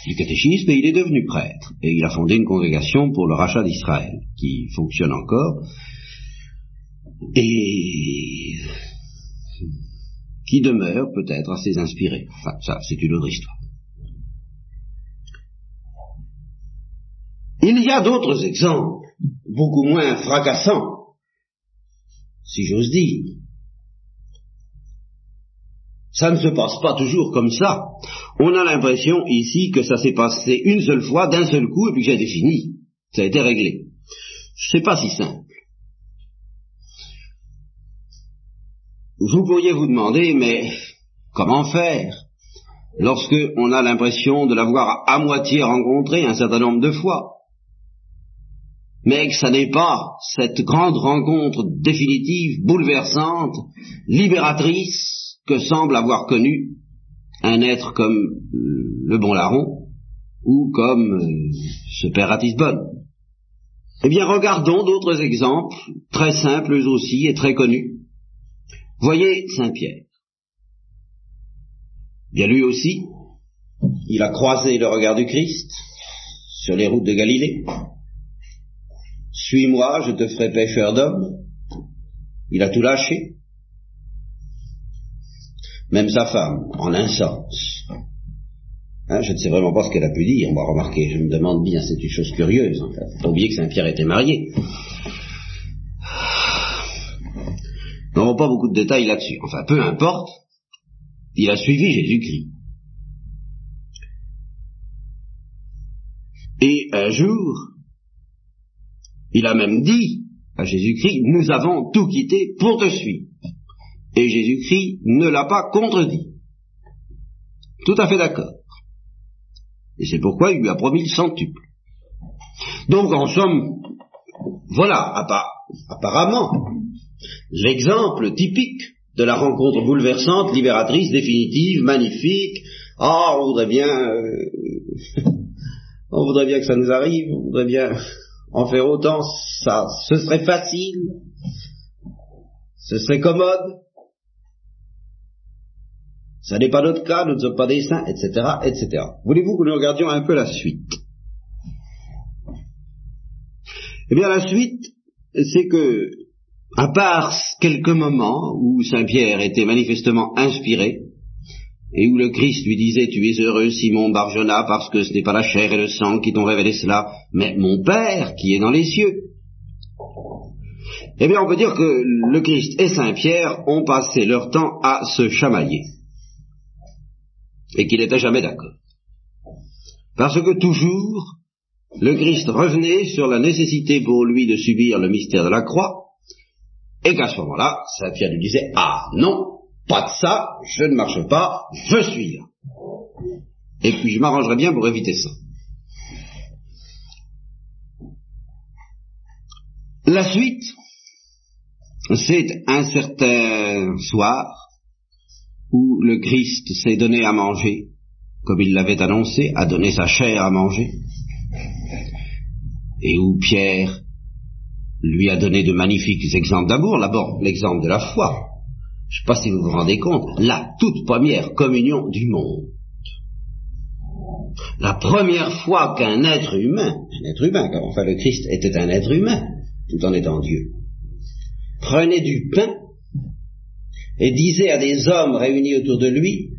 du catéchisme, et il est devenu prêtre. Et il a fondé une congrégation pour le rachat d'Israël, qui fonctionne encore, et qui demeure peut-être assez inspiré. Enfin, ça, c'est une autre histoire. Il y a d'autres exemples, beaucoup moins fracassants, si j'ose dire. Ça ne se passe pas toujours comme ça. On a l'impression ici que ça s'est passé une seule fois, d'un seul coup, et puis que été fini. Ça a été réglé. C'est pas si simple. Vous pourriez vous demander, mais comment faire lorsque on a l'impression de l'avoir à moitié rencontré un certain nombre de fois? Mais que ça n'est pas cette grande rencontre définitive, bouleversante, libératrice que semble avoir connue un être comme le bon larron ou comme euh, ce père Ratisbonne. Eh bien, regardons d'autres exemples, très simples aussi et très connus. Voyez Saint Pierre. Bien lui aussi, il a croisé le regard du Christ sur les routes de Galilée. Suis-moi, je te ferai pêcheur d'hommes. Il a tout lâché. Même sa femme, en un sens. Hein, je ne sais vraiment pas ce qu'elle a pu dire, moi remarquez, je me demande bien, c'est une chose curieuse en fait. Faut oublier que Saint-Pierre était marié. Nous n'avons pas beaucoup de détails là-dessus. Enfin, peu importe, il a suivi Jésus-Christ. Et un jour, il a même dit à Jésus-Christ, nous avons tout quitté pour te suivre. Et Jésus-Christ ne l'a pas contredit. Tout à fait d'accord. Et c'est pourquoi il lui a promis le centuple. Donc en somme, voilà, apparemment, l'exemple typique de la rencontre bouleversante, libératrice, définitive, magnifique. Ah, on voudrait bien, euh, <laughs> on voudrait bien que ça nous arrive, on voudrait bien en faire autant, ça, ce serait facile, ce serait commode. Ça n'est pas notre cas, nous ne sommes pas des saints, etc., etc. Voulez-vous que nous regardions un peu la suite? Eh bien, la suite, c'est que, à part quelques moments où Saint Pierre était manifestement inspiré, et où le Christ lui disait Tu es heureux, Simon Barjona, parce que ce n'est pas la chair et le sang qui t'ont révélé cela, mais mon Père qui est dans les cieux. Eh bien, on peut dire que le Christ et Saint Pierre ont passé leur temps à se chamailler, et qu'il n'était jamais d'accord. Parce que toujours, le Christ revenait sur la nécessité pour lui de subir le mystère de la croix, et qu'à ce moment-là, Saint Pierre lui disait Ah non, pas de ça, je ne marche pas, je suis là. Et puis je m'arrangerai bien pour éviter ça. La suite, c'est un certain soir où le Christ s'est donné à manger, comme il l'avait annoncé, a donné sa chair à manger, et où Pierre lui a donné de magnifiques exemples d'amour, d'abord l'exemple de la foi, je ne sais pas si vous vous rendez compte, la toute première communion du monde. La première fois qu'un être humain, un être humain, car enfin le Christ était un être humain, tout en étant Dieu, prenait du pain et disait à des hommes réunis autour de lui,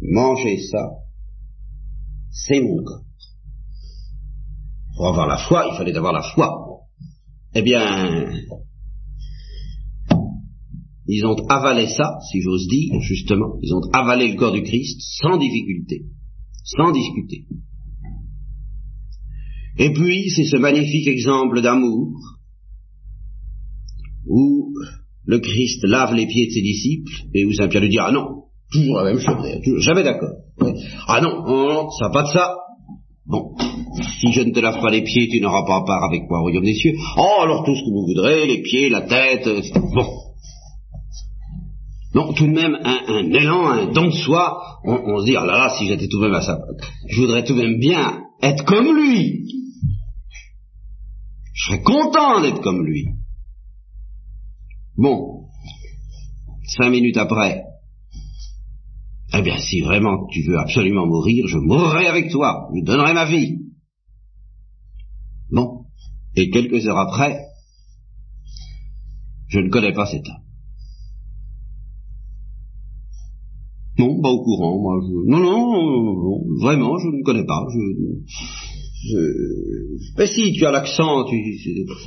mangez ça, c'est mon corps. Pour avoir la foi, il fallait avoir la foi. Eh bien, ils ont avalé ça, si j'ose dire, justement, ils ont avalé le corps du Christ sans difficulté, sans discuter. Et puis, c'est ce magnifique exemple d'amour où le Christ lave les pieds de ses disciples et où Saint Pierre lui dit, ah non, toujours la même chose, jamais d'accord. Ah non, non, non, ça pas de ça. Bon, si je ne te lave pas les pieds, tu n'auras pas part avec moi au royaume des cieux. Oh, alors tout ce que vous voudrez, les pieds, la tête, euh, bon. Non, tout de même, un, élan, un don de soi, on, se dit, ah là là, si j'étais tout de même à ça, je voudrais tout de même bien être comme lui. Je serais content d'être comme lui. Bon, cinq minutes après, eh bien, si vraiment tu veux absolument mourir, je mourrai avec toi, je donnerai ma vie. Bon, et quelques heures après, je ne connais pas cet homme. Non, pas au courant, moi. Je... Non, non, vraiment, je ne connais pas. Je, Mais si, tu as l'accent, tu...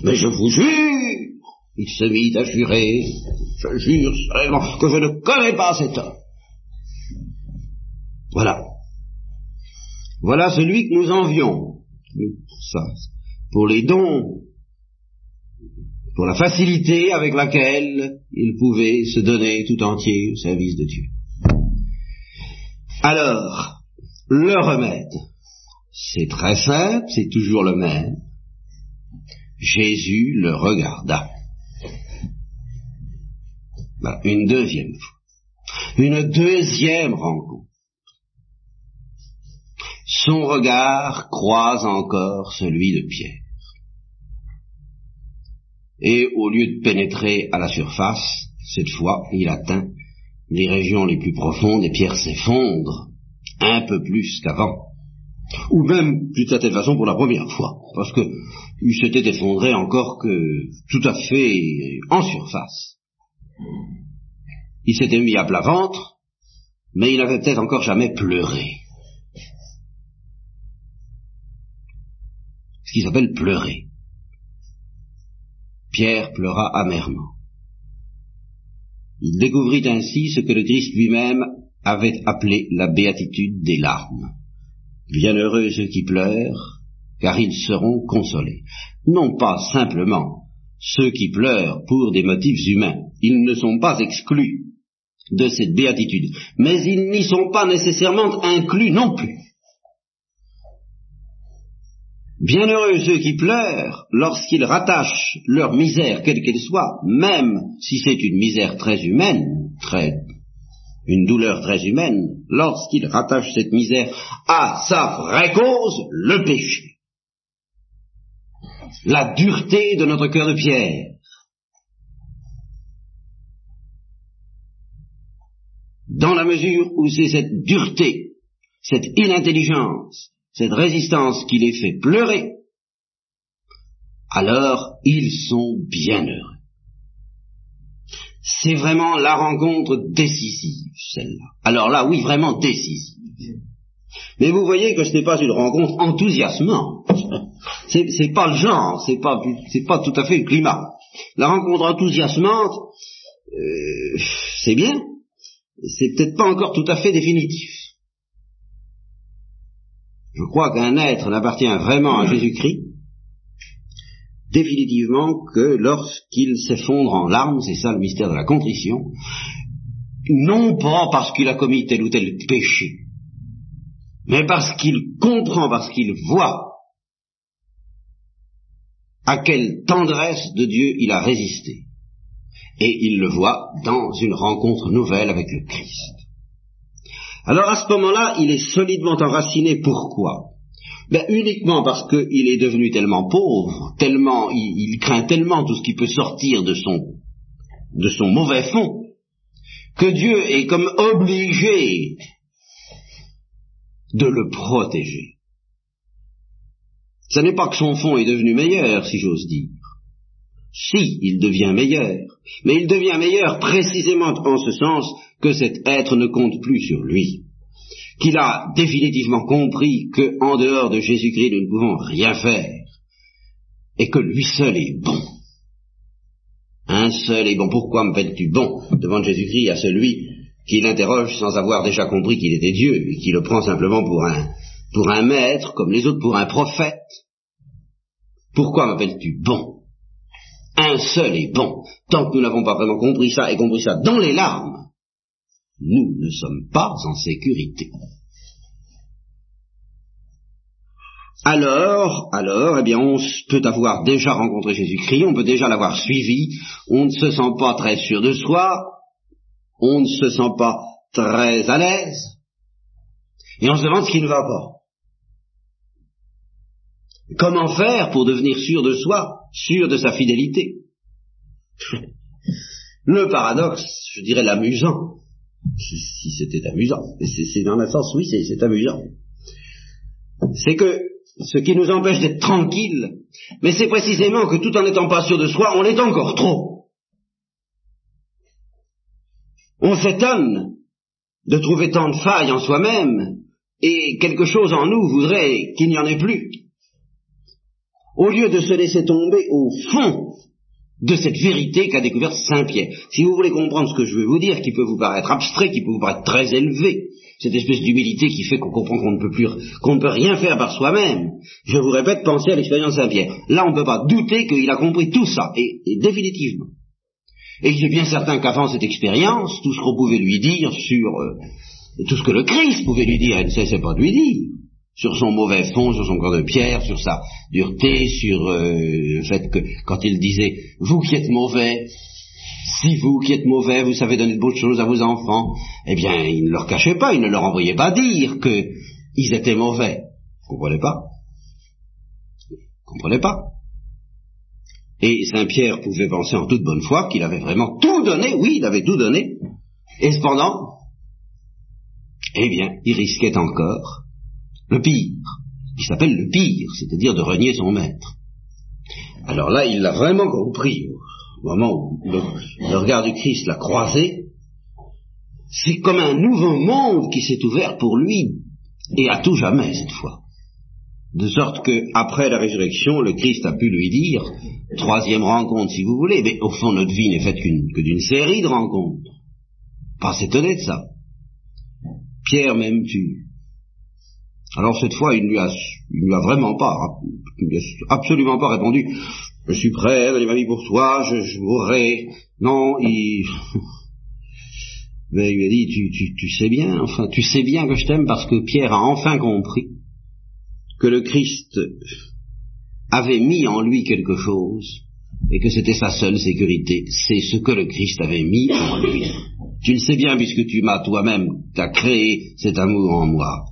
Mais je vous jure Il se mit à jurer, je jure vraiment que je ne connais pas cet homme. Voilà. Voilà celui que nous envions. Pour ça, pour les dons, pour la facilité avec laquelle il pouvait se donner tout entier au service de Dieu. Alors, le remède, c'est très simple, c'est toujours le même. Jésus le regarda. Une deuxième fois. Une deuxième rencontre. Son regard croise encore celui de Pierre. Et au lieu de pénétrer à la surface, cette fois, il atteint les régions les plus profondes et Pierre s'effondre un peu plus qu'avant. Ou même, d'une certaine façon, pour la première fois, parce que il s'était effondré encore que tout à fait en surface. Il s'était mis à plat ventre, mais il n'avait peut-être encore jamais pleuré. Ce qui s'appelle pleurer. Pierre pleura amèrement. Il découvrit ainsi ce que le Christ lui-même avait appelé la béatitude des larmes. Bienheureux ceux qui pleurent, car ils seront consolés. Non pas simplement ceux qui pleurent pour des motifs humains, ils ne sont pas exclus de cette béatitude, mais ils n'y sont pas nécessairement inclus non plus. Bienheureux ceux qui pleurent lorsqu'ils rattachent leur misère, quelle qu'elle soit, même si c'est une misère très humaine, très, une douleur très humaine, lorsqu'ils rattachent cette misère à sa vraie cause, le péché. La dureté de notre cœur de pierre. Dans la mesure où c'est cette dureté, cette inintelligence, cette résistance qui les fait pleurer, alors ils sont bien heureux. C'est vraiment la rencontre décisive, celle-là. Alors là, oui, vraiment décisive. Mais vous voyez que ce n'est pas une rencontre enthousiasmante. <laughs> C'est, pas le genre, c'est pas, c'est pas tout à fait le climat. La rencontre enthousiasmante, euh, c'est bien, c'est peut-être pas encore tout à fait définitif. Je crois qu'un être n'appartient vraiment à Jésus-Christ définitivement que lorsqu'il s'effondre en larmes, c'est ça le mystère de la contrition, non pas parce qu'il a commis tel ou tel péché, mais parce qu'il comprend, parce qu'il voit à quelle tendresse de Dieu il a résisté. Et il le voit dans une rencontre nouvelle avec le Christ. Alors à ce moment-là, il est solidement enraciné. Pourquoi? Ben, uniquement parce qu'il est devenu tellement pauvre, tellement, il, craint tellement tout ce qui peut sortir de son, de son mauvais fond, que Dieu est comme obligé de le protéger. Ce n'est pas que son fond est devenu meilleur, si j'ose dire. Si, il devient meilleur, mais il devient meilleur précisément en ce sens que cet être ne compte plus sur lui, qu'il a définitivement compris que, en dehors de Jésus-Christ, nous ne pouvons rien faire, et que lui seul est bon. Un seul est bon. Pourquoi me fais-tu bon devant Jésus-Christ à celui qui l'interroge sans avoir déjà compris qu'il était Dieu, et qui le prend simplement pour un, pour un maître, comme les autres pour un prophète? Pourquoi m'appelles-tu bon? Un seul est bon. Tant que nous n'avons pas vraiment compris ça et compris ça dans les larmes, nous ne sommes pas en sécurité. alors, alors, eh bien, on peut avoir déjà rencontré Jésus-Christ, on peut déjà l'avoir suivi, on ne se sent pas très sûr de soi, on ne se sent pas très à l'aise, et on se demande ce qui ne va pas. Comment faire pour devenir sûr de soi, sûr de sa fidélité? Le paradoxe, je dirais l'amusant, si c'était amusant, c'est dans un sens, oui, c'est amusant, c'est que ce qui nous empêche d'être tranquilles, mais c'est précisément que tout en n'étant pas sûr de soi, on l'est encore trop. On s'étonne de trouver tant de failles en soi-même, et quelque chose en nous voudrait qu'il n'y en ait plus. Au lieu de se laisser tomber au fond de cette vérité qu'a découverte Saint Pierre. Si vous voulez comprendre ce que je veux vous dire, qui peut vous paraître abstrait, qui peut vous paraître très élevé, cette espèce d'humilité qui fait qu'on comprend qu'on ne peut plus, qu'on ne peut rien faire par soi-même. Je vous répète, pensez à l'expérience de Saint-Pierre. Là, on ne peut pas douter qu'il a compris tout ça, et, définitivement. Et il est bien certain qu'avant cette expérience, tout ce qu'on pouvait lui dire sur euh, tout ce que le Christ pouvait lui dire, il ne cessait pas de lui dire, sur son mauvais fond, sur son corps de pierre, sur sa dureté, sur euh, le fait que quand il disait vous qui êtes mauvais, si vous qui êtes mauvais, vous savez donner de bonnes choses à vos enfants, eh bien, il ne leur cachait pas, il ne leur envoyait pas dire qu'ils étaient mauvais. Vous comprenez pas? Vous comprenez pas? Et Saint Pierre pouvait penser en toute bonne foi qu'il avait vraiment tout donné, oui, il avait tout donné, et cependant, eh bien, il risquait encore le pire, qui s'appelle le pire, c'est-à-dire de renier son maître. Alors là, il l'a vraiment compris au moment où le, regard du Christ l'a croisé, c'est comme un nouveau monde qui s'est ouvert pour lui, et à tout jamais cette fois. De sorte que, après la résurrection, le Christ a pu lui dire, troisième rencontre si vous voulez, mais au fond notre vie n'est faite que d'une série de rencontres. Pas s'étonner de ça. Pierre, m'aimes-tu Alors cette fois, il ne lui a, lui a vraiment pas, il lui a absolument pas répondu, je suis prêt ma vie pour toi, je, je mourrai. Non, il... <laughs> Mais il lui a dit, tu, tu, tu sais bien, enfin, tu sais bien que je t'aime parce que Pierre a enfin compris que le Christ avait mis en lui quelque chose et que c'était sa seule sécurité. C'est ce que le Christ avait mis en lui. Tu le sais bien puisque tu m'as toi-même, t'as créé cet amour en moi.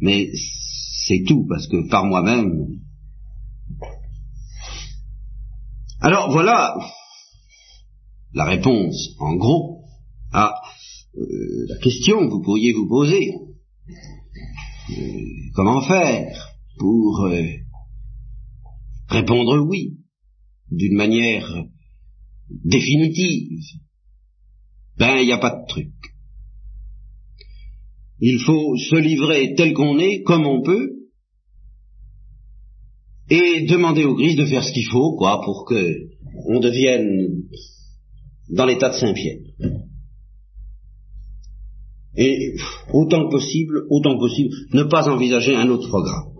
Mais c'est tout parce que par moi-même, alors voilà la réponse, en gros, à euh, la question que vous pourriez vous poser. Euh, comment faire pour euh, répondre oui d'une manière définitive? Ben, il n'y a pas de truc. Il faut se livrer tel qu'on est, comme on peut, et demander au Christ de faire ce qu'il faut, quoi, pour que on devienne dans l'état de Saint-Pierre. Et autant que possible, autant que possible, ne pas envisager un autre programme.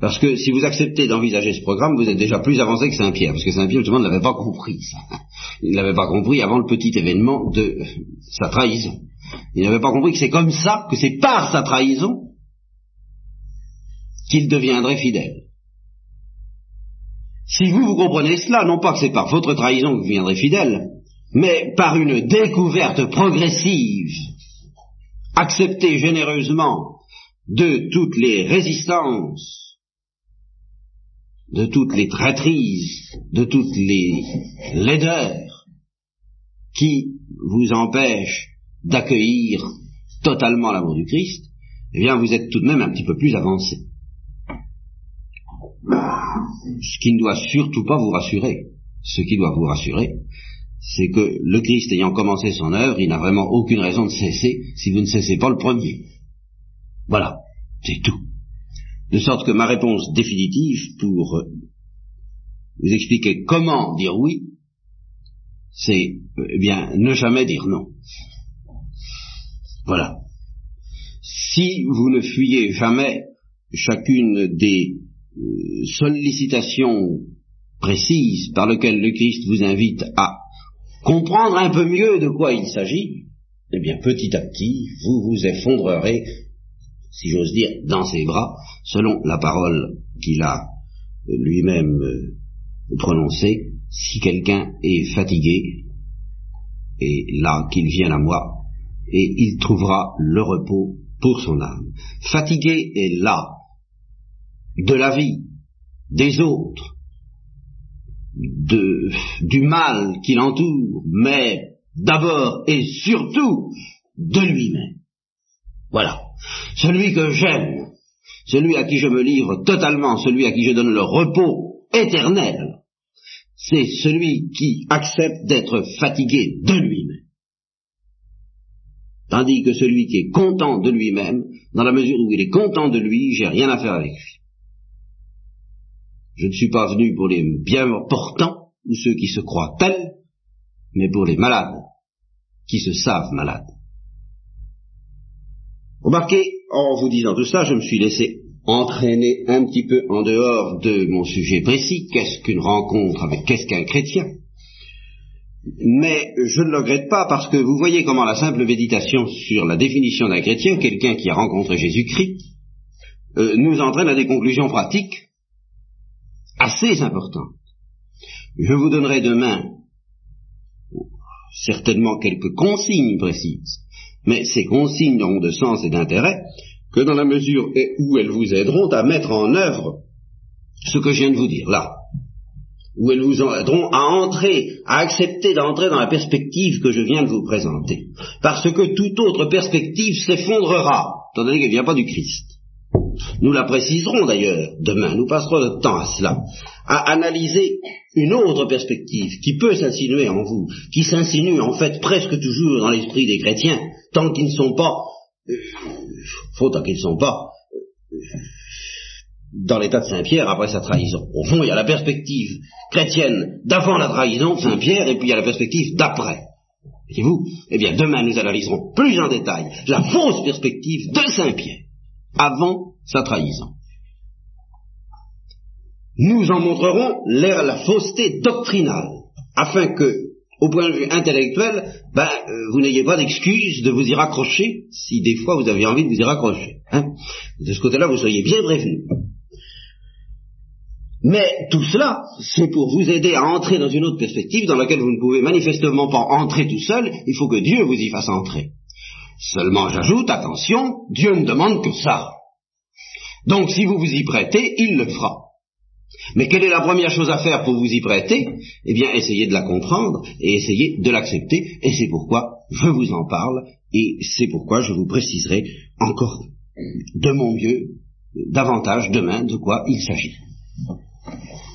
Parce que si vous acceptez d'envisager ce programme, vous êtes déjà plus avancé que Saint-Pierre, parce que Saint-Pierre, justement, ne l'avait pas compris, ça. Il n'avait pas compris avant le petit événement de sa trahison. Il n'avait pas compris que c'est comme ça, que c'est par sa trahison qu'il deviendrait fidèle. Si vous, vous comprenez cela, non pas que c'est par votre trahison que vous deviendrez fidèle, mais par une découverte progressive, acceptée généreusement de toutes les résistances, de toutes les traîtrises, de toutes les laideurs qui vous empêchent d'accueillir totalement l'amour du Christ, eh bien vous êtes tout de même un petit peu plus avancé ce qui ne doit surtout pas vous rassurer. Ce qui doit vous rassurer, c'est que le Christ ayant commencé son œuvre, il n'a vraiment aucune raison de cesser si vous ne cessez pas le premier. Voilà, c'est tout. De sorte que ma réponse définitive pour euh, vous expliquer comment dire oui, c'est eh bien ne jamais dire non. Voilà. Si vous ne fuyez jamais chacune des euh, sollicitation précise par lequel le Christ vous invite à comprendre un peu mieux de quoi il s'agit, eh bien petit à petit, vous vous effondrerez, si j'ose dire, dans ses bras, selon la parole qu'il a lui-même euh, prononcée, si quelqu'un est fatigué, et là qu'il vienne à moi, et il trouvera le repos pour son âme. Fatigué est là de la vie, des autres, du mal qui l'entoure, mais d'abord et surtout de lui-même. Voilà. Celui que j'aime, celui à qui je me livre totalement, celui à qui je donne le repos éternel, c'est celui qui accepte d'être fatigué de lui-même. Tandis que celui qui est content de lui-même, dans la mesure où il est content de lui, j'ai rien à faire avec lui. Je ne suis pas venu pour les bien portants ou ceux qui se croient tels, mais pour les malades, qui se savent malades. Remarquez, en vous disant tout ça, je me suis laissé entraîner un petit peu en dehors de mon sujet précis, qu'est-ce qu'une rencontre avec qu'est-ce qu'un chrétien? Mais je ne le regrette pas parce que vous voyez comment la simple méditation sur la définition d'un chrétien, quelqu'un qui a rencontré Jésus-Christ, euh, nous entraîne à des conclusions pratiques assez importantes. Je vous donnerai demain certainement quelques consignes précises, mais ces consignes n'auront de sens et d'intérêt que dans la mesure où elles vous aideront à mettre en œuvre ce que je viens de vous dire là, où elles vous aideront à entrer, à accepter d'entrer dans la perspective que je viens de vous présenter, parce que toute autre perspective s'effondrera, étant donné qu'elle ne vient pas du Christ. Nous la préciserons d'ailleurs demain, nous passerons notre temps à cela, à analyser une autre perspective qui peut s'insinuer en vous, qui s'insinue en fait presque toujours dans l'esprit des chrétiens, tant qu'ils ne sont pas, euh, faut tant qu'ils ne sont pas euh, dans l'état de Saint-Pierre après sa trahison. Au fond, il y a la perspective chrétienne d'avant la trahison de Saint-Pierre, et puis il y a la perspective d'après. Voyez-vous? Eh bien, demain, nous analyserons plus en détail la fausse perspective de Saint-Pierre, avant sa trahison. Nous en montrerons la fausseté doctrinale, afin que, au point de vue intellectuel, ben, euh, vous n'ayez pas d'excuse de vous y raccrocher, si des fois vous avez envie de vous y raccrocher. Hein. de ce côté-là, vous seriez bien prévenus. Mais tout cela, c'est pour vous aider à entrer dans une autre perspective dans laquelle vous ne pouvez manifestement pas entrer tout seul, il faut que Dieu vous y fasse entrer. Seulement, j'ajoute, attention, Dieu ne demande que ça. Donc, si vous vous y prêtez, il le fera. Mais quelle est la première chose à faire pour vous y prêter? Eh bien, essayez de la comprendre et essayez de l'accepter, et c'est pourquoi je vous en parle, et c'est pourquoi je vous préciserai encore de mon mieux davantage demain de quoi il s'agit. Thank you.